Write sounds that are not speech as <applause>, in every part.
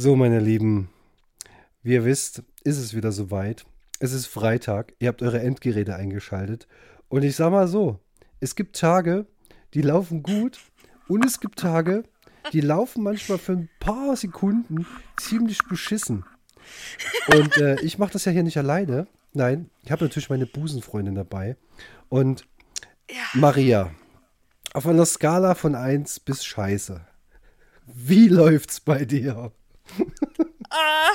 So, meine Lieben, wie ihr wisst, ist es wieder soweit. Es ist Freitag, ihr habt eure Endgeräte eingeschaltet. Und ich sag mal so, es gibt Tage, die laufen gut und es gibt Tage, die laufen manchmal für ein paar Sekunden ziemlich beschissen. Und äh, ich mache das ja hier nicht alleine. Nein, ich habe natürlich meine Busenfreundin dabei. Und Ja. Maria, auf einer Skala von 1 bis Scheiße, wie läuft's bei dir? Ah,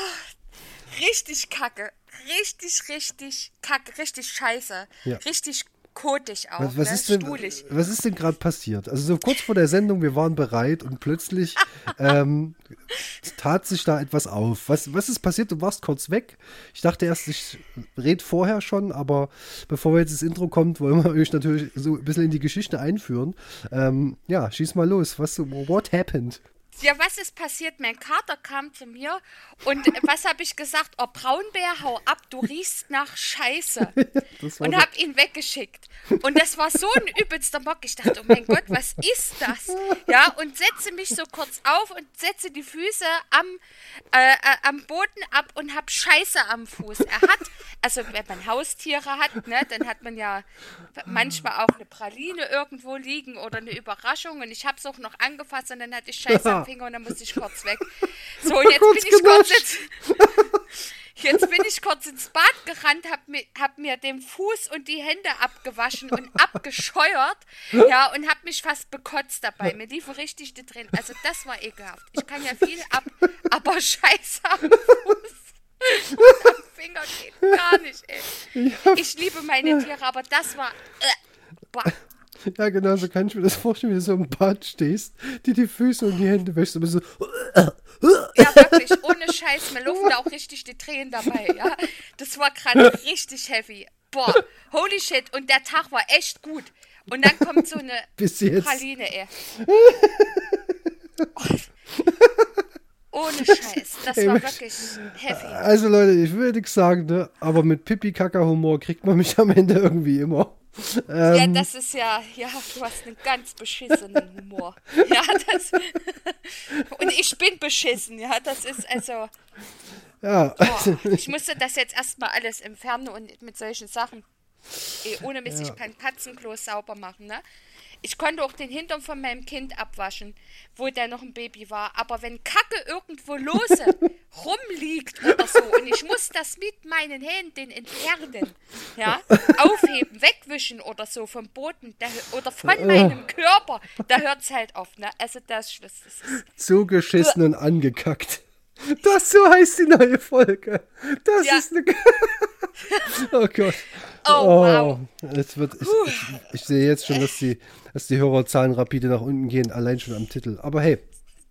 richtig kacke. Richtig, richtig kacke. Richtig scheiße. Ja. Richtig kotig auch. Was, was, ne? ist denn, Stuhlig. was ist denn gerade passiert? Also so kurz vor der Sendung, wir waren bereit und plötzlich <laughs> ähm, tat sich da etwas auf. Was, was ist passiert? Du warst kurz weg. Ich dachte erst, ich rede vorher schon, aber bevor jetzt das Intro kommt, wollen wir euch natürlich so ein bisschen in die Geschichte einführen. Ähm, ja, schieß mal los. Was, what happened? Ja, was ist passiert? Mein Kater kam zu mir und was habe ich gesagt? Oh, Braunbär, hau ab, du riechst nach Scheiße. <laughs> Und doch- hab ihn weggeschickt. Und das war so ein übelster Bock. Ich dachte, oh mein Gott, was ist das? Ja, und setze mich so kurz auf und setze die Füße am, äh, äh, am Boden ab und hab Scheiße am Fuß. Er hat, also wenn man Haustiere hat, ne, dann hat man ja manchmal auch eine Praline irgendwo liegen oder eine Überraschung. Und ich hab's auch noch angefasst und dann hatte ich Scheiße am <laughs> Finger und dann musste ich kurz weg. <laughs> So, und jetzt bin ich kurz jetzt, <laughs> Jetzt bin ich kurz ins Bad gerannt, hab mir, hab mir den Fuß und die Hände abgewaschen und <laughs> abgescheuert, ja, und hab mich fast bekotzt dabei. Mir liefen richtig die Tränen. Also das war ekelhaft. Ich kann ja viel ab, aber Scheiße am Fuß am Finger geht gar nicht, ey. Ich liebe meine Tiere, aber das war... Äh. Ja, genau, so kann ich mir das vorstellen, wie du so im Bad stehst, dir die Füße und die Hände wäschst, aber so. Ja, wirklich, ohne Scheiß, mir laufen da auch richtig die Tränen dabei, ja. Das war gerade richtig heavy. Boah, holy shit, und der Tag war echt gut. Und dann kommt so eine Bis jetzt. Praline, ey. Oh. <laughs> Ohne <laughs> Scheiß, das war wirklich heavy. Also Leute, ich will nichts sagen, ne? aber mit Pipi-Kaka-Humor kriegt man mich am Ende irgendwie immer. Ja, Ähm, das ist ja, ja, du hast einen ganz beschissenen Humor. Ja, das. <laughs> Und ich bin beschissen, ja, das ist also. ja, Boah, <laughs> ich musste das jetzt erstmal alles entfernen und mit solchen Sachen. Ey, ohne Mist, ich kann Katzenklo sauber machen, ne? Ich konnte auch den Hintern von meinem Kind abwaschen, wo der noch ein Baby war. Aber wenn Kacke irgendwo lose <laughs> rumliegt oder so und ich muss das mit meinen Händen entfernen, ja, aufheben, wegwischen oder so vom Boden da, oder von meinem Körper, da hört es halt auf, ne? Also das, das, ist so geschissen und angekackt. Das so heißt die neue Folge. Das Ja. ist eine. <laughs> oh Gott. Oh, wow. Es wird, ich, ich, ich sehe jetzt schon, dass die, dass die Hörerzahlen rapide nach unten gehen, allein schon am Titel. Aber hey,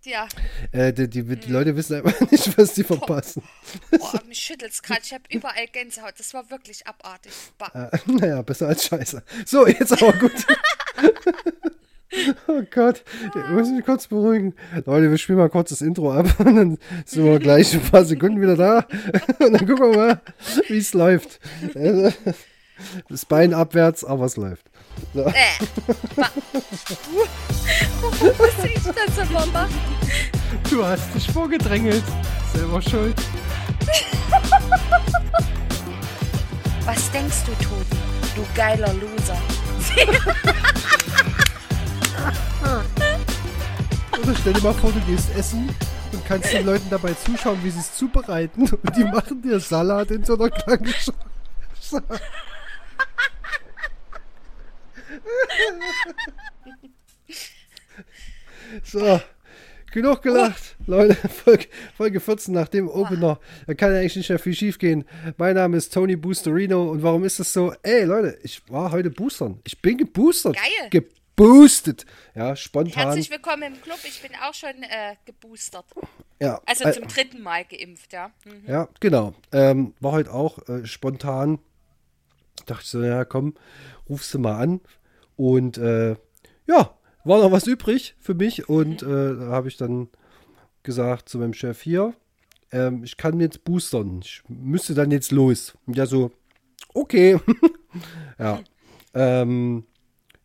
ja. äh, die, die, die Leute wissen einfach <laughs> nicht, was sie verpassen. Boah, <laughs> mich schüttelt's gerade. Ich habe überall Gänsehaut. Das war wirklich abartig. Bah. Äh, <laughs> naja, besser als Scheiße. So, jetzt aber gut. oh Gott, ich muss mich kurz beruhigen. Leute, wir spielen mal kurz das Intro ab und dann sind wir gleich ein paar Sekunden wieder da. Und dann gucken wir mal, wie es läuft. Also, Das Bein abwärts, aber es läuft. So. Äh. Muss ich das immer machen? Du hast dich vorgedrängelt. Selber schuld. Was denkst du, Tobi? Du geiler Loser. Oder stell dir mal vor, du gehst essen und kannst den Leuten dabei zuschauen, wie sie es zubereiten. Und die machen dir Salat in so einer kleinen <laughs> So, genug gelacht. Leute, Folge, Folge 14 nach dem Opener. Da kann ja eigentlich nicht mehr viel schief gehen. Mein Name ist Tony Boosterino und warum ist das so? Ey, Leute, ich war heute boostern. Ich bin geboostert. Geil. Geboostet. Ja, spontan. Herzlich willkommen im Club. Ich bin auch schon äh, geboostert. ja, Also äh, zum dritten Mal geimpft, ja. Hm. Ja, genau. Ähm, war heute auch äh, spontan. Dachte ich so, ja, komm, rufst du mal an. Und äh, ja, war noch was übrig für mich. Und äh, da habe ich dann gesagt zu meinem Chef hier, ähm, ich kann jetzt boostern. Ich müsste dann jetzt los. Und ja, so, okay. <laughs> ja. Ähm,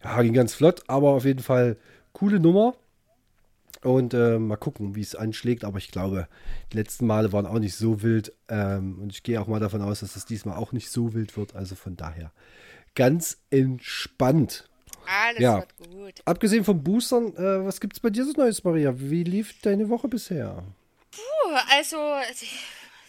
ja, ging ganz flott, aber auf jeden Fall coole Nummer. Und äh, mal gucken, wie es anschlägt. Aber ich glaube, die letzten Male waren auch nicht so wild. Ähm, und ich gehe auch mal davon aus, dass es diesmal auch nicht so wild wird. Also von daher ganz entspannt. Alles Ja. wird gut. Abgesehen von Boostern, äh, was gibt's bei dir so Neues, Maria? Wie lief deine Woche bisher? Puh, also,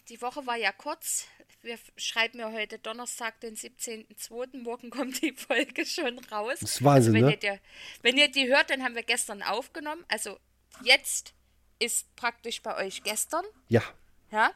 die, Woche war ja kurz. Wir schreiben ja heute Donnerstag, den 17.02. Morgen kommt die Folge schon raus. Das ist Wahnsinn, also, wenn, ne? ihr die, wenn ihr die hört, dann haben wir gestern aufgenommen. Also jetzt ist praktisch bei euch gestern. Ja. Ja,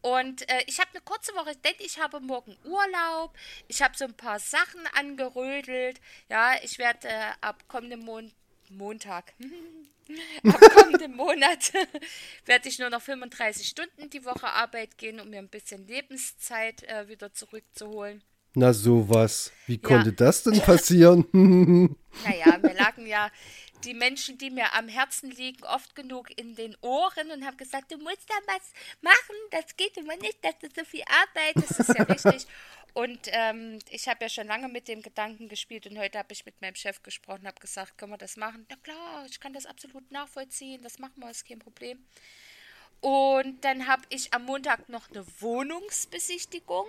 und äh, ich habe eine kurze Woche, denn ich habe morgen Urlaub. Ich habe so ein paar Sachen angerödelt. Ja, ich werde äh, ab kommenden Mon Montag, <laughs> ab kommenden Monat <laughs> werde ich nur noch 35 Stunden die Woche Arbeit gehen, um mir ein bisschen Lebenszeit äh, wieder zurückzuholen. Na sowas. Wie konnte das denn passieren? <laughs> Naja, mir lagen ja die Menschen, die mir am Herzen liegen, oft genug in den Ohren und haben gesagt, du musst da was machen, das geht immer nicht, dass du so viel arbeitest, das ist ja <laughs> richtig. Und ähm, ich habe ja schon lange mit dem Gedanken gespielt und heute habe ich mit meinem Chef gesprochen, habe gesagt, können wir das machen? Na klar, ich kann das absolut nachvollziehen, das machen wir, ist kein Problem. Und dann habe ich am Montag noch eine Wohnungsbesichtigung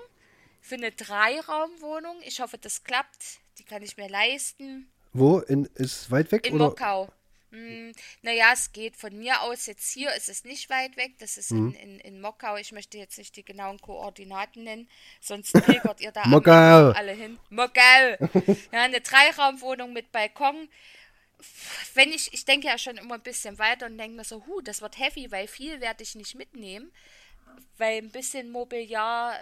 für eine Dreiraumwohnung. Ich hoffe, das klappt. Die kann ich mir leisten. Wo? In, ist weit weg? In oder? Mockau. Hm, naja, es geht von mir aus. Jetzt hier ist es nicht weit weg. Das ist Mhm. in, in, in Mockau. Ich möchte jetzt nicht die genauen Koordinaten nennen. Sonst pilgert ihr da alle hin. Mockau. Ja, eine Dreiraumwohnung mit Balkon. Wenn ich, ich denke ja schon immer ein bisschen weiter und denke mir so, hu, das wird heavy, weil viel werde ich nicht mitnehmen. Weil ein bisschen Mobiliar,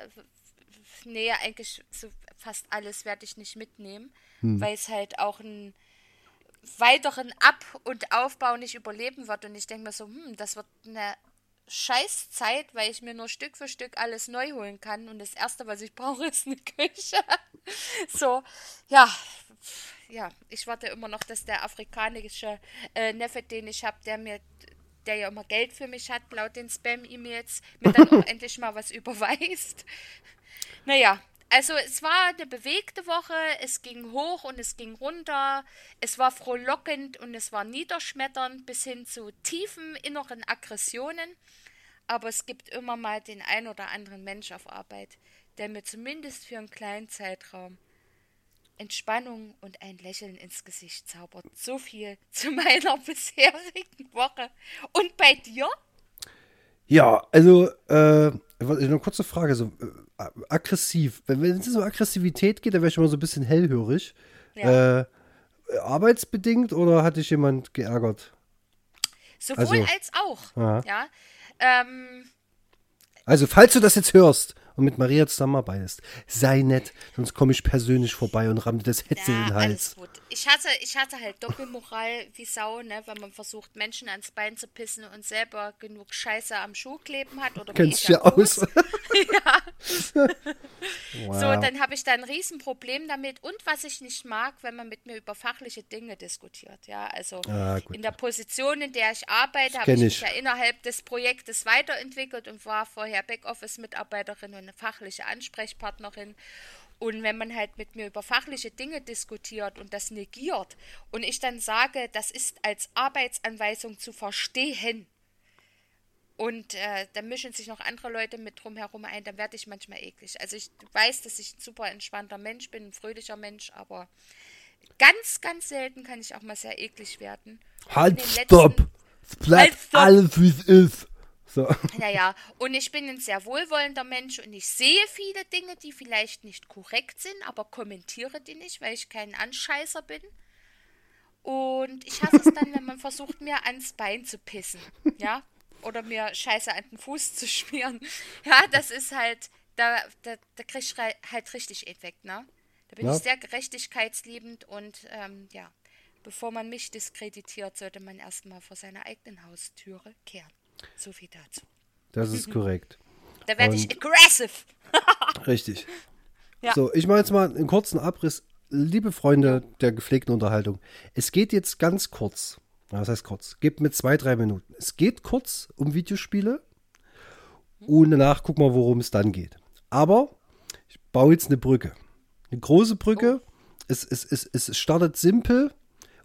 nee, eigentlich so fast alles werde ich nicht mitnehmen, weil es halt auch einen weiteren Ab- und Aufbau nicht überleben wird. Und ich denke mir so, hm, das wird eine Scheißzeit, weil ich mir nur Stück für Stück alles neu holen kann. Und das Erste, was ich <laughs> brauche, ist eine Küche. <laughs> so, ja, ja, ich warte immer noch, dass der afrikanische äh, Neffe, den ich habe, der mir, der ja immer Geld für mich hat, laut den Spam-E-Mails, mir dann <laughs> auch endlich mal was überweist. Naja, also es war eine bewegte Woche, es ging hoch und es ging runter, es war frohlockend und es war niederschmetternd bis hin zu tiefen inneren Aggressionen. Aber es gibt immer mal den ein oder anderen Mensch auf Arbeit, der mir zumindest für einen kleinen Zeitraum Entspannung und ein Lächeln ins Gesicht zaubert. So viel <laughs> zu meiner bisherigen Woche. Und bei dir? Ja, also, äh, eine kurze Frage, so äh, aggressiv. Wenn es um Aggressivität geht, dann wäre ich immer so ein bisschen hellhörig. Ja. Äh, arbeitsbedingt oder hat dich jemand geärgert? Sowohl Also- als auch. Ja. Ähm, Also, falls du das jetzt hörst und mit Maria zusammenarbeitest, sei nett, sonst komme ich persönlich vorbei und ramme dir das Hetze in Ja, den alles Hals. gut. Ich hatte, ich hatte halt Doppelmoral wie Sau, ne, wenn man versucht, Menschen ans Bein zu pissen und selber genug Scheiße am Schuh kleben hat. Oder Kennst du ja aus. <laughs> Fuß. <laughs> wow. So, dann habe ich da ein Riesenproblem damit. Und was ich nicht mag, wenn man mit mir über fachliche Dinge diskutiert. Ja, also Ah, in der Position, in der ich arbeite, habe ich mich ich. ja innerhalb des Projektes weiterentwickelt und war vorher Backoffice-Mitarbeiterin eine fachliche Ansprechpartnerin. Und wenn man halt mit mir über fachliche Dinge diskutiert und das negiert und ich dann sage, das ist als Arbeitsanweisung zu verstehen, und äh, dann mischen sich noch andere Leute mit drumherum ein, dann werde ich manchmal eklig. Also ich weiß, dass ich ein super entspannter Mensch bin, ein fröhlicher Mensch, aber ganz, ganz selten kann ich auch mal sehr eklig werden. Halt, stopp! Es bleibt Halt, stopp! alles, wie es ist. So. <laughs> Naja, und ich bin ein sehr wohlwollender Mensch und ich sehe viele Dinge, die vielleicht nicht korrekt sind, aber kommentiere die nicht, weil ich kein Anscheißer bin. Und ich hasse es dann, wenn man <laughs> versucht, mir ans Bein zu pissen. Ja? Oder mir Scheiße an den Fuß zu schmieren. <laughs> Ja, das ist halt, da, da, da krieg ich halt richtig Effekt, ne? Da bin Ja. ich sehr gerechtigkeitsliebend und ähm, ja, bevor man mich diskreditiert, sollte man erstmal vor seiner eigenen Haustüre kehren. So viel dazu. Das ist <laughs> korrekt. Da werde ich aggressive. <laughs> Richtig. Ja. So, ich mache jetzt mal einen kurzen Abriss. Liebe Freunde der gepflegten Unterhaltung, es geht jetzt ganz kurz. Was heißt kurz? Gebt mir zwei, drei Minuten. Es geht kurz um Videospiele und danach gucken wir, worum es dann geht. Aber ich baue jetzt eine Brücke. Eine große Brücke. Es, es, es, es startet simpel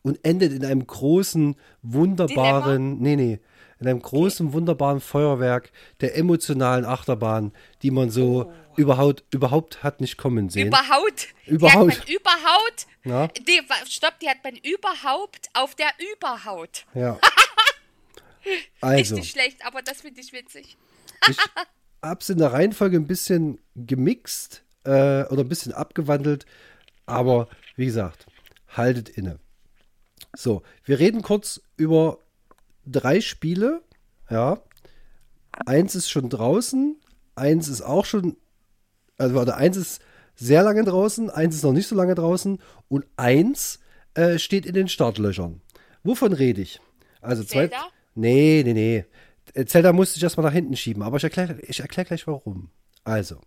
und endet in einem großen, wunderbaren, nee, nee, in einem großen, wunderbaren Feuerwerk der emotionalen Achterbahn, die man so Oh. überhaupt, überhaupt hat nicht kommen sehen. Überhaupt. Überhaut. Die hat man überhaupt. Ja. Die, stopp, die hat man überhaupt auf der Überhaut. Ja. <laughs> Also, Richtig schlecht, aber das finde ich witzig. ich hab's in der Reihenfolge ein bisschen gemixt äh, oder ein bisschen abgewandelt, aber wie gesagt, haltet inne. So, wir reden kurz über drei Spiele. Ja. Eins ist schon draußen, eins ist auch schon, also warte, eins ist sehr lange draußen, eins ist noch nicht so lange draußen und eins äh, steht in den Startlöchern. Wovon rede ich? Also zwei. Zelda? Nee, nee, nee. Äh, Zelda musste ich erstmal nach hinten schieben, aber ich erkläre ich erklär gleich warum. Also,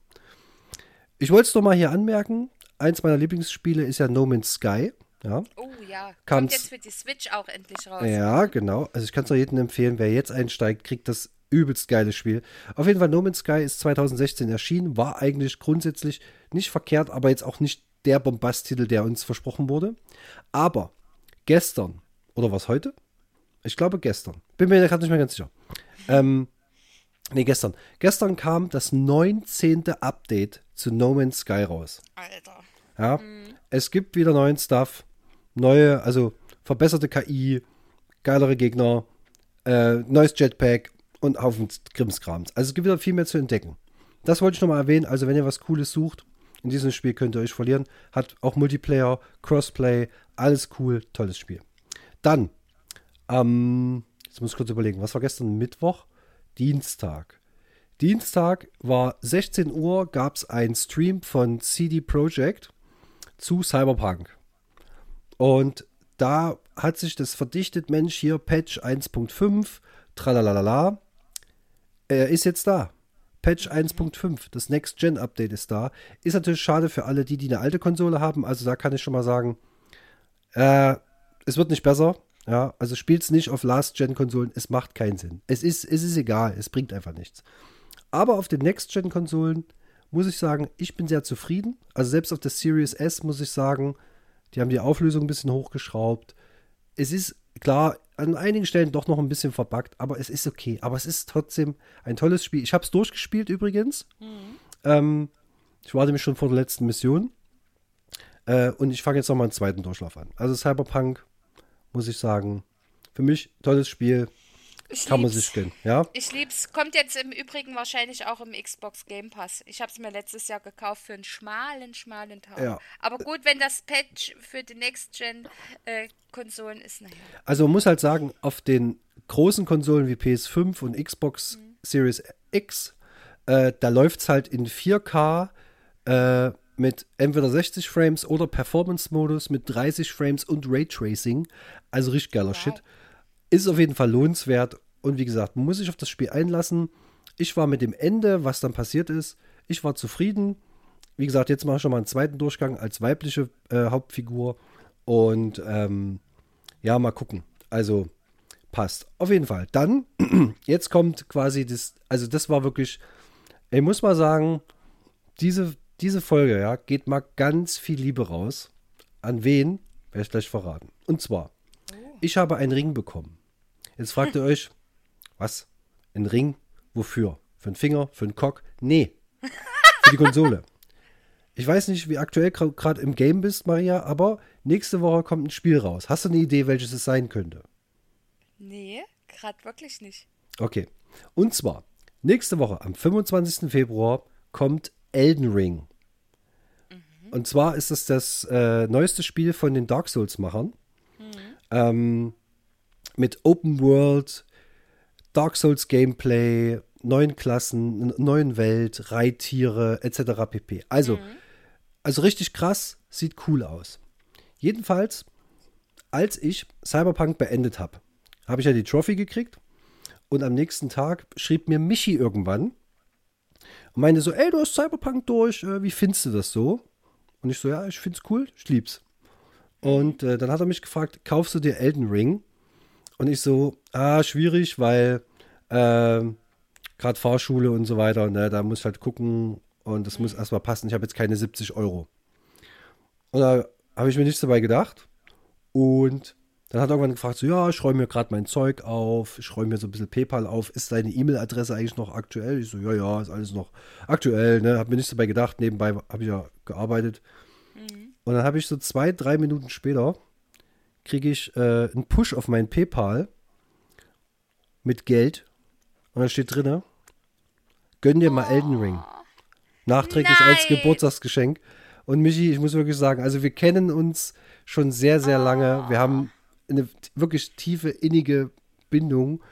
ich wollte es doch mal hier anmerken. Eins meiner Lieblingsspiele ist ja No Man's Sky. Ja, Oh ja. Kam's- Kommt jetzt für die Switch auch endlich raus. ja genau. Also ich kann es auch jedem empfehlen, wer jetzt einsteigt, kriegt das übelst geiles Spiel. Auf jeden Fall, No Man's Sky ist 2016 erschienen, war eigentlich grundsätzlich nicht verkehrt, aber jetzt auch nicht der Bombasttitel, der uns versprochen wurde. Aber gestern, oder was heute? Ich glaube gestern. Bin mir gerade nicht mehr ganz sicher. Ähm, nee, gestern. Gestern kam das 19. Update zu No Man's Sky raus. Alter. Ja, es gibt wieder neuen Stuff, neue, also verbesserte KI, geilere Gegner, äh, neues Jetpack und Haufen Krimskrams. Also es gibt wieder viel mehr zu entdecken. Das wollte ich nochmal erwähnen. Also wenn ihr was Cooles sucht, in diesem Spiel könnt ihr euch verlieren. Hat auch Multiplayer, Crossplay, alles cool, tolles Spiel. Dann, ähm, jetzt muss ich kurz überlegen, was war gestern Mittwoch? Dienstag. Dienstag war 16 Uhr, gab es einen Stream von CD Projekt zu Cyberpunk. Und da hat sich das verdichtet, Mensch, hier Patch 1.5, tralalala. Er ist jetzt da. Patch 1.5, das Next-Gen-Update ist da. Ist natürlich schade für alle, die, die eine alte Konsole haben. Also da kann ich schon mal sagen, äh, es wird nicht besser. Ja, also spielt es nicht auf Last-Gen-Konsolen. Es macht keinen Sinn. Es ist, es ist egal. Es bringt einfach nichts. Aber auf den Next-Gen-Konsolen muss ich sagen, ich bin sehr zufrieden. Also selbst auf der Series S muss ich sagen, die haben die Auflösung ein bisschen hochgeschraubt. Es ist klar, an einigen Stellen doch noch ein bisschen verbuggt, aber es ist okay. Aber es ist trotzdem ein tolles Spiel. Ich habe es durchgespielt übrigens. Ähm, ich war nämlich schon vor der letzten Mission. Äh, und ich fange jetzt nochmal einen zweiten Durchlauf an. Also Cyberpunk, muss ich sagen, für mich tolles Spiel. Ich Kann man lieb's. sich gönnen. Ja, Ich lieb's. Kommt jetzt im Übrigen wahrscheinlich auch im Xbox Game Pass. Ich habe es mir letztes Jahr gekauft für einen schmalen, schmalen Tag. Ja. Aber gut, wenn das Patch für die Next-Gen-Konsolen ist, naja. Also man muss halt sagen, auf den großen Konsolen wie PS5 und Xbox Series X, äh, da läuft es halt in 4K äh, mit entweder 60 Frames oder Performance-Modus mit 30 Frames und Raytracing. Also richtig geiler Shit. Ist auf jeden Fall lohnenswert. Und wie gesagt, man muss sich auf das Spiel einlassen. Ich war mit dem Ende, was dann passiert ist, ich war zufrieden. Wie gesagt, jetzt mache ich schon mal einen zweiten Durchgang als weibliche äh, Hauptfigur. Und ähm, ja, mal gucken. Also passt. Auf jeden Fall. Dann, <clears throat> jetzt kommt quasi das, also das war wirklich, ich muss mal sagen, diese, diese Folge, ja, geht mal ganz viel Liebe raus. An wen? Werde ich gleich verraten. Und zwar, ich habe einen Ring bekommen. Jetzt fragt ihr euch, was? Ein Ring? Wofür? Für einen Finger? Für einen Cock? Nee. Für die Konsole. Ich weiß nicht, wie aktuell gerade im Game bist, Maria, aber nächste Woche kommt ein Spiel raus. Hast du eine Idee, welches es sein könnte? Nee, gerade wirklich nicht. Okay. Und zwar, nächste Woche, am 25. Februar, kommt Elden Ring. Und zwar ist es das äh, neueste Spiel von den Dark Souls-Machern. Ähm, mit Open World, Dark Souls Gameplay, neuen Klassen, neuen Welt, Reittiere, etc. pp. Also, also richtig krass, sieht cool aus. Jedenfalls, als ich Cyberpunk beendet habe, habe ich ja die Trophy gekriegt und am nächsten Tag schrieb mir Michi irgendwann und meinte so, ey, du hast Cyberpunk durch, äh, wie findest du das so? Und ich so, ja, ich find's cool, ich lieb's. Und äh, dann hat er mich gefragt, kaufst du dir Elden Ring? Und ich so, ah, schwierig, weil ähm, gerade Fahrschule und so weiter, ne, da muss ich halt gucken und das muss erstmal passen. Ich habe jetzt keine 70 Euro. Und da habe ich mir nichts dabei gedacht. Und Dann hat irgendwann gefragt, so, ja, ich räume mir gerade mein Zeug auf, ich räume mir so ein bisschen PayPal auf. Ist deine E-Mail-Adresse eigentlich noch aktuell? Ich so, ja, ja, ist alles noch aktuell. Ne? Hab mir nichts dabei gedacht. Nebenbei habe ich ja gearbeitet. Mhm. Und dann habe ich so zwei, drei Minuten später, kriege ich äh, einen Push auf mein PayPal mit Geld. Und da steht drinne, gönn dir mal oh. Elden Ring. Nachträglich Nein. als Geburtstagsgeschenk. Und Michi, ich muss wirklich sagen, also wir kennen uns schon sehr, sehr lange. Wir haben eine wirklich tiefe, innige Bindung,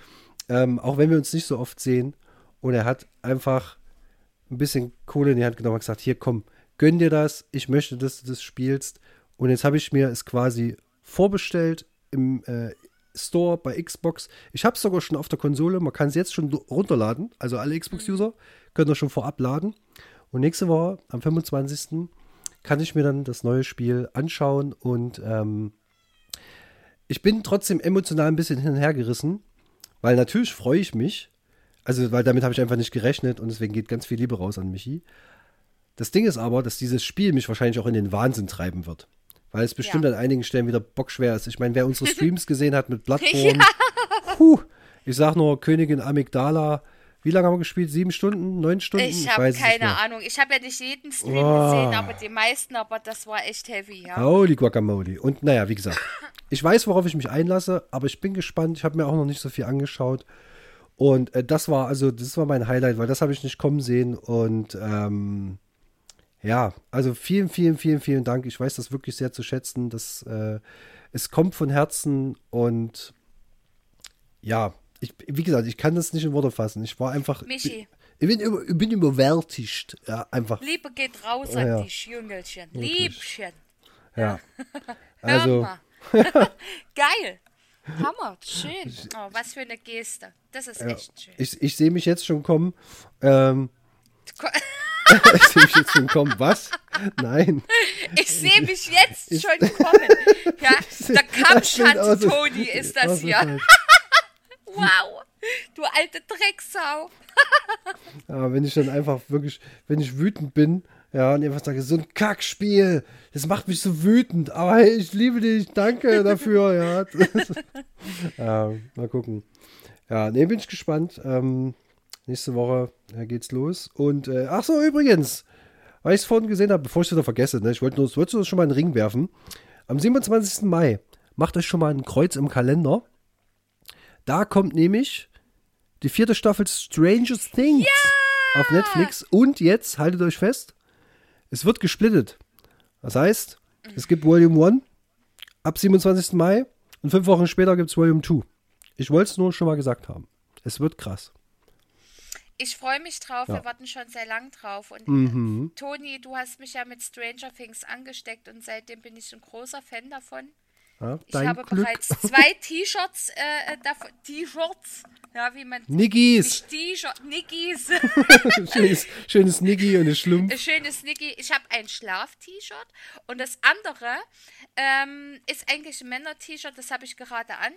ähm, auch wenn wir uns nicht so oft sehen. Und er hat einfach ein bisschen Kohle in die Hand genommen und gesagt, hier komm, gönn dir das, ich möchte, dass du das spielst. Und jetzt habe ich mir es quasi vorbestellt im äh, Store bei Xbox. Ich habe es sogar schon auf der Konsole, man kann es jetzt schon runterladen. Also alle Xbox-User können das schon vorab laden. Und nächste Woche, am 25., kann ich mir dann das neue Spiel anschauen und ähm, ich bin trotzdem emotional ein bisschen hin und her gerissen, weil natürlich freue ich mich. Also, weil damit habe ich einfach nicht gerechnet und deswegen geht ganz viel Liebe raus an Michi. Das Ding ist aber, dass dieses Spiel mich wahrscheinlich auch in den Wahnsinn treiben wird. Weil es bestimmt ja. an einigen Stellen wieder bockschwer ist. Ich meine, wer unsere <laughs> Streams gesehen hat mit Bloodborne, ja. puh, ich sag nur Königin Amygdala, wie lange haben wir gespielt? Sieben Stunden? Neun Stunden? Ich habe keine Ahnung. Ich habe ja nicht jeden Stream oh. gesehen, aber die meisten, aber das war echt heavy, ja. Holy Guacamole. Und naja, wie gesagt, ich weiß, worauf ich mich einlasse, aber ich bin gespannt. Ich habe mir auch noch nicht so viel angeschaut. Und äh, das war, also, das war mein Highlight, weil das habe ich nicht kommen sehen. Und ähm, ja, also vielen, vielen, vielen, vielen Dank. Ich weiß das wirklich sehr zu schätzen. Das, äh, es kommt von Herzen und ja, ich, wie gesagt, ich kann das nicht in Worte fassen. Ich war einfach. Michi. Ich bin, ich bin überwältigt. Ja, einfach. Liebe geht raus an ja. dich, Jüngelchen. Liebchen. Ja. <laughs> also. <laughs> Geil. Hammer, schön. Oh, was für eine Geste. Das ist ja. echt schön. Ich, ich sehe mich jetzt schon kommen. Ähm, <laughs> <laughs> ich sehe mich jetzt schon kommen. Was? Nein. Ich sehe mich jetzt ich, schon kommen. Ja, <laughs> der Kampfschanz-Toni <laughs> ist das hier. Wow, du alte Drecksau. ja, wenn ich dann einfach wirklich, wenn ich wütend bin, ja, und einfach sage, so ein Kackspiel, das macht mich so wütend, aber hey, ich liebe dich, danke dafür, ja. ja, mal gucken. Ja, ne, bin ich gespannt. Ähm, nächste Woche geht's los. Und, äh, ach so, übrigens, weil ich es vorhin gesehen habe, bevor ich es wieder vergesse, ne, ich wollte nur, wollte schon mal einen Ring werfen. Am 27. Mai macht euch schon mal ein Kreuz im Kalender. Da kommt nämlich die vierte Staffel Stranger Things ja! auf Netflix. Und jetzt, haltet euch fest, es wird gesplittet. Das heißt, es gibt Volume 1 ab 27. Mai und fünf Wochen später gibt es Volume 2. Ich wollte es nur schon mal gesagt haben. Es wird krass. Ich freue mich drauf, ja. wir warten schon sehr lang drauf. Und mhm. Toni, du hast mich ja mit Stranger Things angesteckt und seitdem bin ich ein großer Fan davon. Ja, ich habe Glück. bereits zwei <laughs> T-Shirts äh, äh davon. T-Shirts. Ja, wie man. Niggis. T-Shirt. Niggis. <laughs> schönes, schönes Niggi und ein Schlumpf. Schönes Niggi. Ich habe ein Schlaf-T-Shirt. Und das andere ähm, ist eigentlich ein Männer-T-Shirt. Das habe ich gerade an.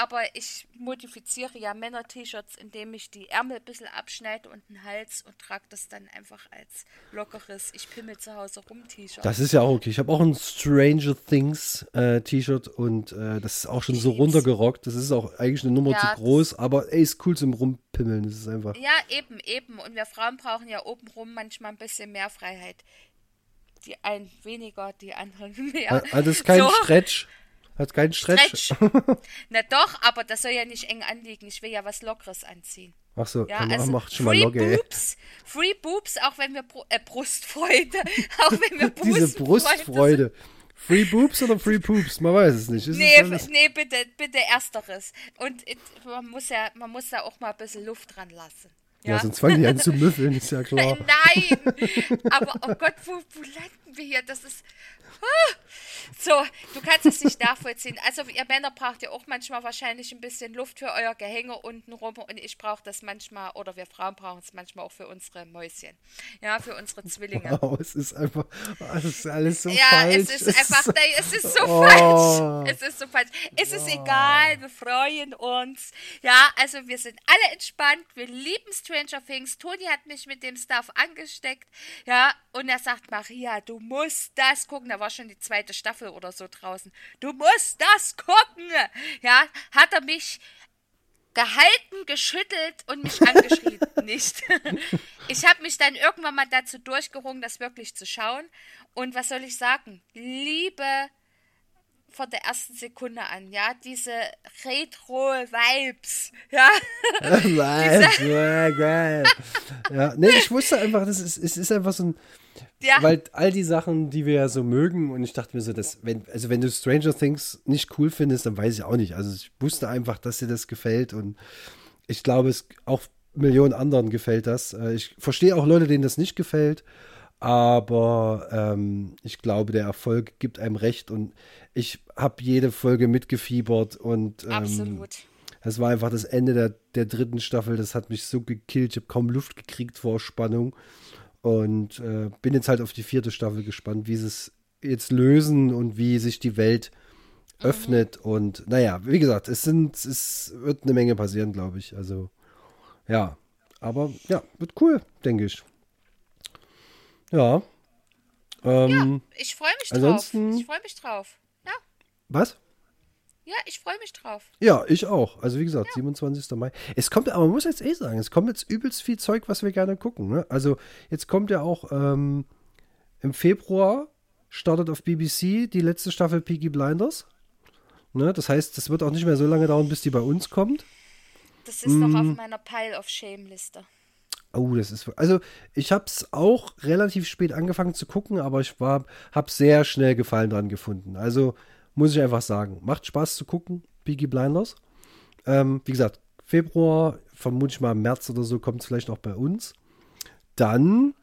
Aber ich modifiziere ja Männer-T-Shirts, indem ich die Ärmel ein bisschen abschneide und den Hals und trage das dann einfach als lockeres Ich pimmel zu Hause rum T-Shirt. Das ist ja auch okay. Ich habe auch ein Stranger Things äh, T-Shirt und äh, das ist auch schon so runtergerockt. Das ist auch eigentlich eine Nummer ja, zu groß, aber ey, ist cool zum Rumpimmeln. Das ist einfach. Ja, eben, eben. Und wir Frauen brauchen ja obenrum manchmal ein bisschen mehr Freiheit. Die einen weniger, die anderen <laughs> mehr. Also das ist kein so. Stretch. Hat keinen Stretch. Stretch. <laughs> Na doch, aber das soll ja nicht eng anliegen. Ich will ja was Lockeres anziehen. Ach so, ja, also macht schon mal Logge. Boobs, Free Boobs, auch wenn wir Br äh, Brustfreude, <laughs> auch wenn wir <laughs> Brustfreude. Diese Brustfreude. Free Boobs oder Free Poops? Man weiß es nicht. Ist nee, es nee, bitte, bitte ersteres. Und man muss ja, man muss da auch mal ein bisschen Luft dran lassen. Ja, ja sonst fangen die an zu müffeln, ist ja klar. Nein! Aber, oh Gott, wo, wo landen wir hier? Das ist, so, du kannst es nicht nachvollziehen. Also ihr Männer braucht ja auch manchmal wahrscheinlich ein bisschen Luft für euer Gehänge unten rum und ich brauche das manchmal, oder wir Frauen brauchen es manchmal auch für unsere Mäuschen. Ja, für unsere Zwillinge. Wow, es ist einfach, es ist alles so ja, falsch. Ja, es ist einfach, <laughs> nein, es ist so oh. falsch. Es ist so falsch. Es ist oh. egal, wir freuen uns. Ja, also wir sind alle entspannt, wir lieben Stranger Things. Toni hat mich mit dem Stuff angesteckt, ja, und er sagt, Maria, du musst das gucken. Da war war schon die zweite Staffel oder so draußen. Du musst das gucken! Ja, hat er mich gehalten, geschüttelt und mich <laughs> angeschrien. nicht. <laughs> ich habe mich dann irgendwann mal dazu durchgerungen, das wirklich zu schauen. Und was soll ich sagen? Liebe von der ersten Sekunde an, ja, diese Retro-Vibes, ja. <laughs> Vibes, ja, geil. ja, nee, ich wusste einfach, das ist, es ist einfach so ein, ja. weil all die Sachen, die wir ja so mögen, und ich dachte mir so, dass, wenn, also wenn du Stranger Things nicht cool findest, dann weiß ich auch nicht. Also ich wusste einfach, dass dir das gefällt und ich glaube, es auch Millionen anderen gefällt das. Äh, ich verstehe auch Leute, denen das nicht gefällt. Aber ähm, ich glaube, der Erfolg gibt einem recht und ich habe jede Folge mitgefiebert und ähm, Absolut. Es war einfach das Ende der, der dritten Staffel. Das hat mich so gekillt. Ich habe kaum Luft gekriegt vor Spannung. Und äh, bin jetzt halt auf die vierte Staffel gespannt, wie sie es jetzt lösen und wie sich die Welt mhm. öffnet. Mhm. Und naja, wie gesagt, es sind, es wird eine Menge passieren, glaube ich. Also, ja. Aber ja, wird cool, denke ich. Ja. Ähm, ja, ich freue mich drauf. Ich freue mich drauf. Ja. Was? Ja, ich freue mich drauf. Ja, ich auch. Also wie gesagt, ja. 27. Mai. Es kommt, aber man muss jetzt eh sagen, es kommt jetzt übelst viel Zeug, was wir gerne gucken. Ne? Also jetzt kommt ja auch ähm, im Februar startet auf BBC die letzte Staffel Peaky Blinders. Ne? Das heißt, es wird auch nicht mehr so lange dauern, bis die bei uns kommt. Das ist mm. noch auf mm. meiner Pile of Shame Liste. Oh, das ist. Also, ich habe es auch relativ spät angefangen zu gucken, aber ich habe sehr schnell Gefallen dran gefunden. Also, muss ich einfach sagen, macht Spaß zu gucken, Peaky Blinders. Ähm, wie gesagt, Februar, vermute ich mal März oder so, kommt es vielleicht auch bei uns. Dann,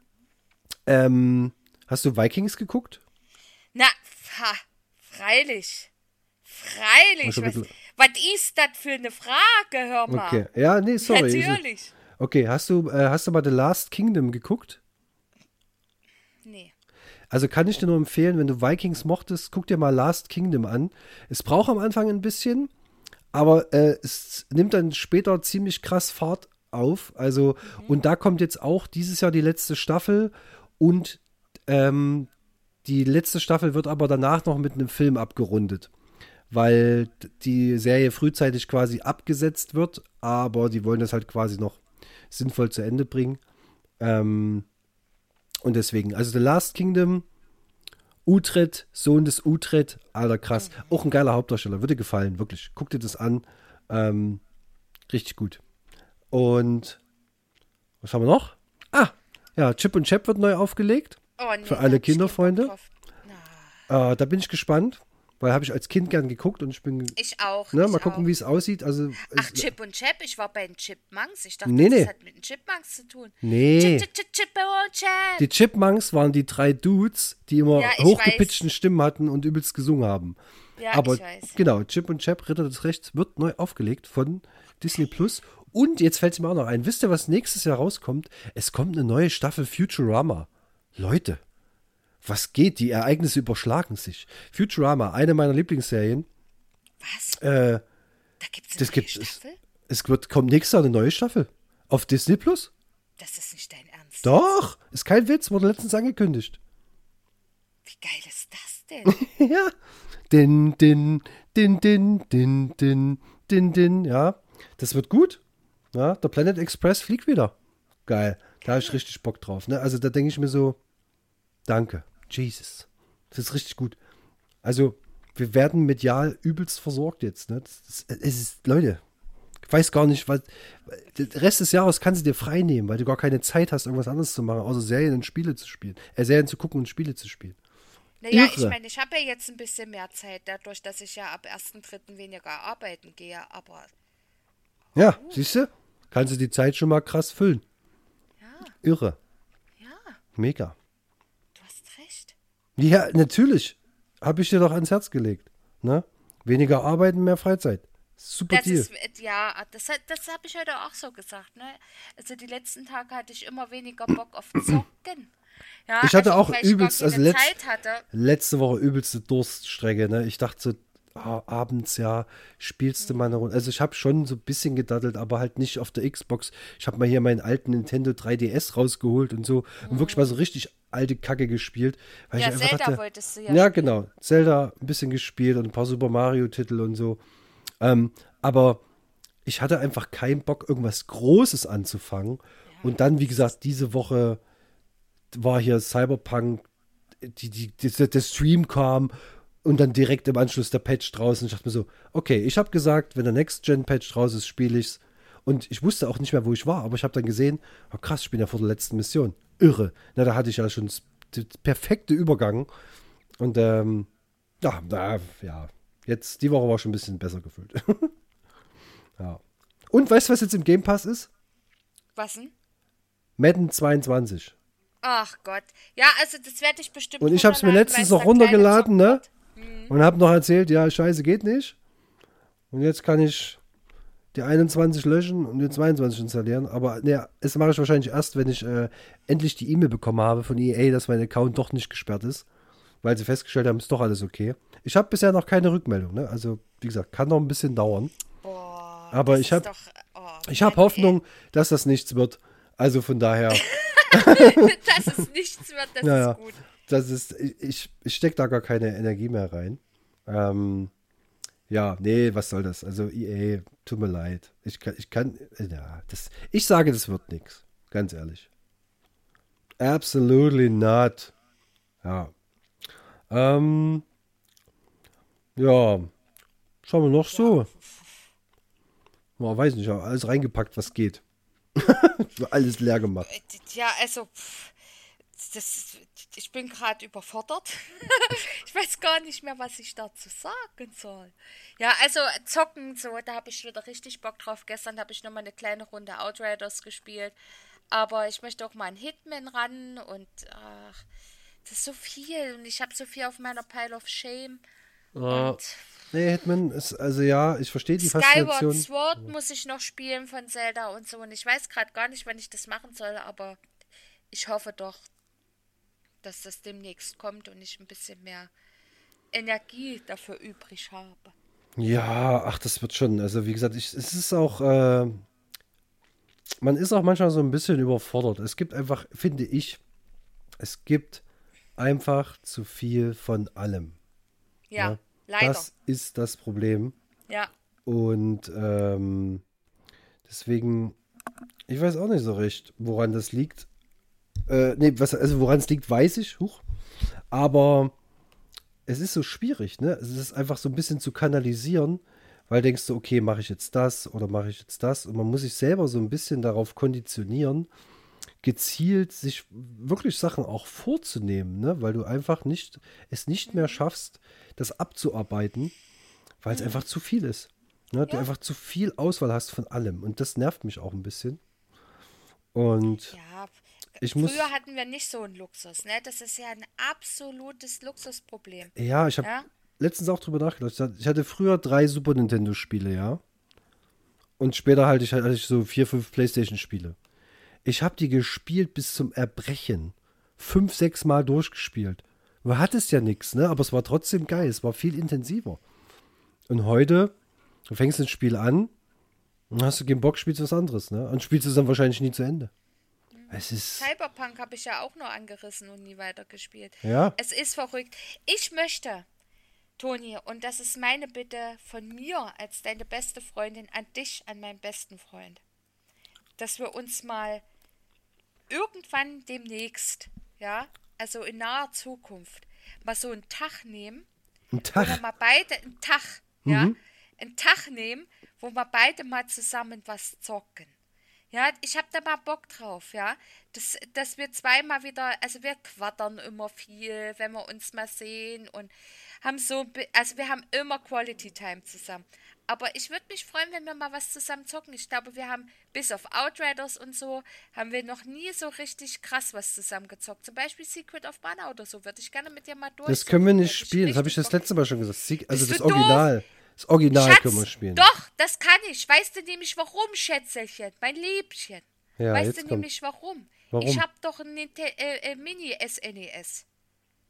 ähm, hast du Vikings geguckt? Na, ha, freilich. Freilich. Was, was ist das für eine Frage, hör mal. Okay, ja, nee, sorry. Natürlich. Okay, hast du, äh, hast du mal The Last Kingdom geguckt? Nee. Also kann ich dir nur empfehlen, wenn du Vikings mochtest, guck dir mal Last Kingdom an. Es braucht am Anfang ein bisschen, aber äh, es nimmt dann später ziemlich krass Fahrt auf. Also, mhm. und da kommt jetzt auch dieses Jahr die letzte Staffel und ähm, die letzte Staffel wird aber danach noch mit einem Film abgerundet, weil die Serie frühzeitig quasi abgesetzt wird, aber die wollen das halt quasi noch sinnvoll zu Ende bringen. Ähm, und deswegen, also The Last Kingdom, Utrecht, Sohn des Utrecht, alter krass. Auch ein geiler Hauptdarsteller, würde gefallen, wirklich. Guck dir das an. Ähm, richtig gut. Und was haben wir noch? Ah, ja, Chip und Chap wird neu aufgelegt. Oh, nee, für alle Kinderfreunde. Äh, da bin ich gespannt. Weil habe ich als Kind gern geguckt und ich bin. Ich auch. Ne, ich mal gucken, wie es aussieht. Also, Ach, Chip und Chap? Ich war bei den Chipmunks. Ich dachte, nee, nee. das hat mit den Chipmunks zu tun. Nee. Chip, Chip, Chip, oh, Chap. Die Chipmunks waren die drei Dudes, die immer ja, hochgepitchten Stimmen hatten und übelst gesungen haben. Ja, Aber ich weiß. genau, Chip und Chap, Ritter des Rechts, wird neu aufgelegt von Disney Plus. Und jetzt fällt es mir auch noch ein. Wisst ihr, was nächstes Jahr rauskommt? Es kommt eine neue Staffel Futurama. Leute was geht? Die Ereignisse überschlagen sich. Futurama, eine meiner Lieblingsserien. Was? Äh, da gibt's eine das neue gibt, Staffel? Es, es wird, kommt nächstes Jahr eine neue Staffel. Auf Disney Plus. Das ist nicht dein Ernst. Doch, ist kein Witz, wurde letztens angekündigt. Wie geil ist das denn? <laughs> ja. Din, din, din, din, din, din, din, din, ja. Das wird gut. Ja, der Planet Express fliegt wieder. Geil. Da habe ich richtig Bock drauf. Ne? Also da denke ich mir so, danke. Jesus. Das ist richtig gut. Also, wir werden medial übelst versorgt jetzt. Ne? Das, das, es ist, Leute, ich weiß gar nicht, was. Den Rest des Jahres kannst du dir frei nehmen, weil du gar keine Zeit hast, irgendwas anderes zu machen, außer Serien und Spiele zu spielen. Äh, Serien zu gucken und Spiele zu spielen. Naja, Irre. ich meine, ich habe ja jetzt ein bisschen mehr Zeit, dadurch, dass ich ja ab 1.3. weniger arbeiten gehe, aber. Ja, uh. siehst du? Kannst du die Zeit schon mal krass füllen. Ja. Irre. Ja. Mega. Ja, natürlich. Habe ich dir doch ans Herz gelegt. Ne? Weniger arbeiten, mehr Freizeit. Super das. Ist, ja, das, das habe ich heute auch so gesagt. Ne? Also die letzten Tage hatte ich immer weniger Bock auf <clears throat> Zocken. Ja, ich hatte also, auch übelst, also letzt, letzte Woche übelste Durststrecke. Ne? Ich dachte so, ah, abends, ja, spielst du mal eine Runde. Also ich habe schon so ein bisschen gedaddelt, aber halt nicht auf der Xbox. Ich habe mal hier meinen alten Nintendo 3DS rausgeholt und so und wirklich mal so richtig alte Kacke gespielt. Weil ja, Zelda dachte, wolltest du ja. ja, genau. Zelda ein bisschen gespielt und ein paar Super Mario-Titel und so. Ähm, aber ich hatte einfach keinen Bock, irgendwas Großes anzufangen. Und dann, wie gesagt, diese Woche war hier Cyberpunk, die, die, die, der Stream kam und dann direkt im Anschluss der Patch draußen. Ich dachte mir so, okay, ich habe gesagt, wenn der Next-Gen-Patch draußen ist, spiele ich's. Und ich wusste auch nicht mehr, wo ich war, aber ich habe dann gesehen, oh krass, ich bin ja vor der letzten Mission. Irre. Na, da hatte ich ja schon das, perfekte Übergang. Und ähm, ja, da, ja, jetzt, die Woche war schon ein bisschen besser gefühlt. <laughs> ja. Und weißt du, was jetzt im Game Pass ist? Was denn? Madden 22. Ach Gott. Ja, also das werde ich bestimmt Und ich habe es mir letztens noch runtergeladen, ne? Zocken Und habe noch erzählt, ja, scheiße, geht nicht. Und jetzt kann ich die 21 löschen und die 22 installieren. Aber ne, das mache ich wahrscheinlich erst, wenn ich äh, endlich die E-Mail bekommen habe von EA, dass mein Account doch nicht gesperrt ist. Weil sie festgestellt haben, ist doch alles okay. Ich habe bisher noch keine Rückmeldung, ne? Also, wie gesagt, kann noch ein bisschen dauern. Boah, Aber ich hab- doch- oh, Ich habe Mann, Hoffnung, dass das nichts wird. Also von daher, <laughs> dass es nichts wird, das Ja, ja. ist gut. das ist, ich, ich stecke da gar keine Energie mehr rein. Ähm, ja, nee, was soll das? Also EA, tut mir leid. Ich kann, ich kann, ja, das, ich sage, das wird nichts. Ganz ehrlich. Absolutely not. Ja. Ähm, ja. Schauen wir noch so. Ja, weiß nicht, alles reingepackt, was geht. <laughs> alles leer gemacht. Äh, Ja, also, das, ich bin gerade überfordert. <laughs> ich weiß gar nicht mehr, was ich dazu sagen soll. Ja, also zocken, so, da habe ich wieder richtig Bock drauf. Gestern habe ich noch mal eine kleine Runde Outriders gespielt. Aber ich möchte auch mal an Hitman ran und ach, das ist so viel. Und ich habe so viel auf meiner Pile of Shame. Ja. Und Nee, Hitman ist, also ja, ich verstehe die Skyward Faszination. Sword muss ich noch spielen von Zelda und so. Und ich weiß gerade gar nicht, wann ich das machen soll, aber ich hoffe doch, dass das demnächst kommt und ich ein bisschen mehr Energie dafür übrig habe. Ja, ach, das wird schon. Also, wie gesagt, ich, es ist auch, äh, man ist auch manchmal so ein bisschen überfordert. Es gibt einfach, finde ich, es gibt einfach zu viel von allem. Ja, Ja, leider. Das ist das Problem. ja, Und ähm, deswegen, ich weiß auch nicht so recht, woran das liegt. Äh, nee, was, also woran es liegt, weiß ich. Huch. Aber es ist so schwierig, ne? Es ist einfach so ein bisschen zu kanalisieren, weil denkst du, okay, mache ich jetzt das oder mache ich jetzt das? Und man muss sich selber so ein bisschen darauf konditionieren, gezielt sich wirklich Sachen auch vorzunehmen, ne? Weil du einfach nicht, es nicht mehr schaffst, das abzuarbeiten, weil es einfach zu viel ist. Ne? Du Ja. einfach zu viel Auswahl hast von allem. Und das nervt mich auch ein bisschen. Und ja. Ich Früher muss- hatten wir nicht so einen Luxus, ne? Das ist ja ein absolutes Luxusproblem. ja, ich habe Ja? letztens auch drüber nachgedacht. Ich hatte- früher drei Super Nintendo-Spiele, ja. Und später halt ich, hatte ich so vier, fünf Playstation-Spiele. Ich habe die gespielt bis zum Erbrechen. Fünf, sechs Mal durchgespielt. Du hattest ja nichts, ne? Aber es war trotzdem geil. Es war viel intensiver. Und heute, du fängst ein Spiel an, und hast du keinen Bock, spielst was anderes, ne? Und spielst es dann wahrscheinlich nie zu Ende. Es ist. Cyberpunk habe ich ja auch nur angerissen und nie weitergespielt. Ja. Es ist verrückt. Ich möchte, Toni, und das ist meine Bitte von mir als deine beste Freundin an dich, an meinen besten Freund, dass wir uns mal irgendwann demnächst, ja, also in naher Zukunft, mal so einen Tag nehmen, Ein wo wir Tag. mal beide einen Tag, ja, einen Tag nehmen, wo wir beide mal zusammen was zocken. Ja, ich habe da mal Bock drauf, ja. Dass, dass wir zweimal wieder, also wir quattern immer viel, wenn wir uns mal sehen und haben so, also wir haben immer Quality Time zusammen. Aber ich würde mich freuen, wenn wir mal was zusammen zocken. Ich glaube, wir haben bis auf Outriders und so, haben wir noch nie so richtig krass was zusammen gezockt. Zum Beispiel Secret of Mana oder so, würde ich gerne mit dir mal durch. Das können wir nicht spielen. Das habe ich das letzte Mal schon gesagt. Sie- Also Bist das du doof? Das Original Schatz, können wir spielen. Doch, das kann ich. Weißt du nämlich warum, Schätzelchen? Mein Liebchen. Ja, weißt du nämlich warum? Warum? Ich habe doch ein äh, äh, Mini-SNES.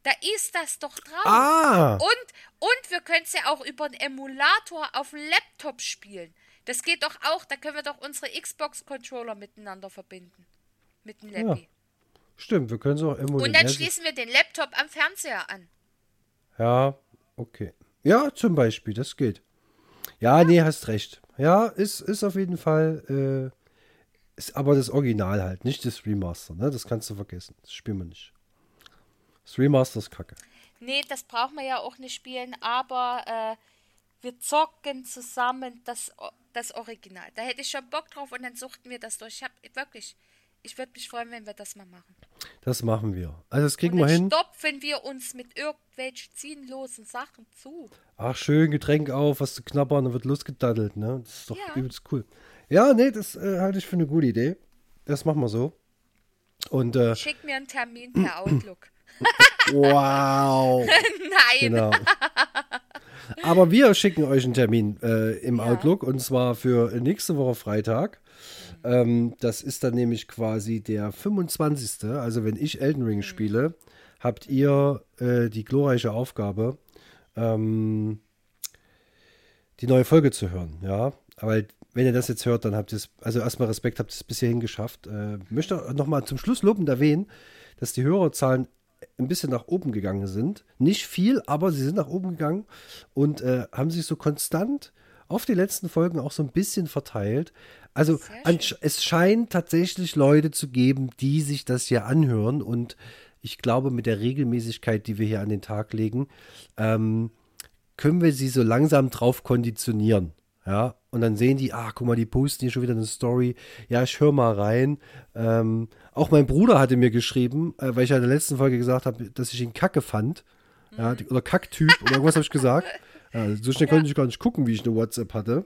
Da ist das doch drauf. Ah! Und, und wir können es ja auch über einen Emulator auf dem Laptop spielen. Das geht doch auch. Da können wir doch unsere Xbox-Controller miteinander verbinden. Mit dem Lappy. Stimmt, wir können es auch emulieren. Und dann Ja, schließen wir den Laptop am Fernseher an. Ja, okay. Ja, zum Beispiel, das geht. Ja, nee, hast recht. Ja, ist, ist auf jeden Fall, äh, ist aber das Original halt, nicht das Remaster, ne? Das kannst du vergessen. Das spielen wir nicht. Das Remaster ist kacke. Nee, das brauchen wir ja auch nicht spielen, aber äh, wir zocken zusammen das, das Original. Da hätte ich schon Bock drauf und dann suchten wir das durch. Ich hab wirklich, ich würde mich freuen, wenn wir das mal machen. Das machen wir. Also, das kriegen wir hin. stopfen wir uns mit irgendwelchen ziellosen Sachen zu. Ach, schön, Getränk auf, was zu knabbern, dann wird losgedaddelt, ne? Das ist doch Ja. übelst cool. Ja, nee, das äh, halte ich für eine gute Idee. Das machen wir so. Und, äh, Schick mir einen Termin per <clears throat> Outlook. <laughs> wow. <laughs> Nein. Genau. Aber wir schicken euch einen Termin äh, im Ja. Outlook und zwar für nächste Woche Freitag. Ähm, das ist dann nämlich quasi der 25. Also wenn ich Elden Ring spiele, habt ihr äh, die glorreiche Aufgabe, ähm, die neue Folge zu hören. Ja, aber wenn ihr das jetzt hört, dann habt ihr es, also erstmal Respekt, habt ihr es bis hierhin geschafft. Äh, möchte nochmal zum Schluss lobend erwähnen, dass die Hörerzahlen ein bisschen nach oben gegangen sind. Nicht viel, aber sie sind nach oben gegangen und äh, haben sich so konstant auf die letzten Folgen auch so ein bisschen verteilt. Also an, es scheint tatsächlich Leute zu geben, die sich das hier anhören und ich glaube, mit der Regelmäßigkeit, die wir hier an den Tag legen, ähm, können wir sie so langsam drauf konditionieren. Ja, und dann sehen die, ah, guck mal, die posten hier schon wieder eine Story. Ja, ich höre mal rein. Ähm, auch mein Bruder hatte mir geschrieben, äh, weil ich ja in der letzten Folge gesagt habe, dass ich ihn kacke fand. Ja, die- oder Kacktyp oder irgendwas habe ich gesagt. <laughs> Ja, so schnell konnte ich gar nicht gucken, wie ich eine WhatsApp hatte.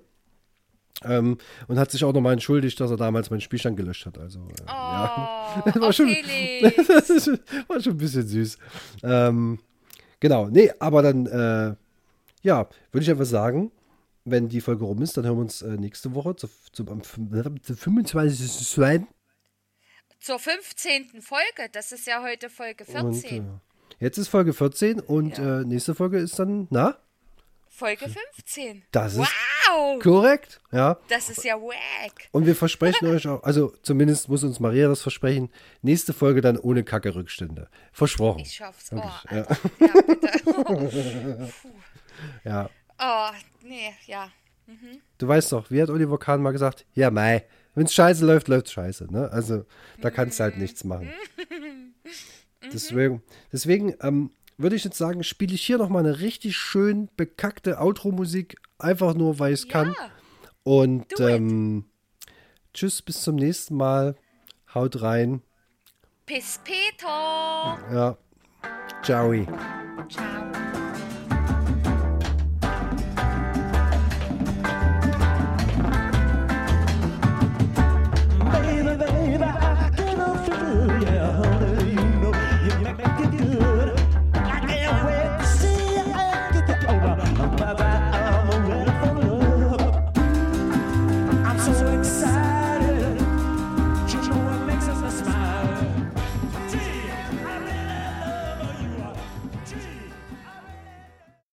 Ähm, und hat sich auch nochmal entschuldigt, dass er damals meinen Spielstand gelöscht hat. Also, äh, ja. Oh, <laughs> war oh schon- <laughs> das ist, war schon ein bisschen süß. Ähm, genau, nee, aber dann, äh, ja, würde ich einfach sagen, wenn die Folge rum ist, dann hören wir uns äh, nächste Woche zu, zu, am fün- zum 25. Zur 15. Folge. Das ist ja heute Folge Und 14. äh, jetzt ist Folge 14 und Ja. äh, nächste Folge ist dann, na, Folge 15. Das ist wow. korrekt, ja. Das ist ja wack. Und wir versprechen euch auch, also zumindest muss uns Maria das versprechen, nächste Folge dann ohne Kacke-Rückstände. Versprochen. Ich schaff's. Oh, Alter. ja. bitte. <laughs> Ja. oh, nee, ja. Du weißt doch, wie hat Oliver Kahn mal gesagt? Ja, mei, wenn's scheiße läuft, läuft's scheiße, ne? Also, da kannst du halt nichts machen. <laughs> Deswegen, deswegen ähm, würde ich jetzt sagen, spiele ich hier nochmal eine richtig schön bekackte Outro-Musik, einfach nur, weil ich es kann. Ja. Und Do it. ähm, tschüss, bis zum nächsten Mal. Haut rein. Bis Peter. Ja. Ciao. Ciao.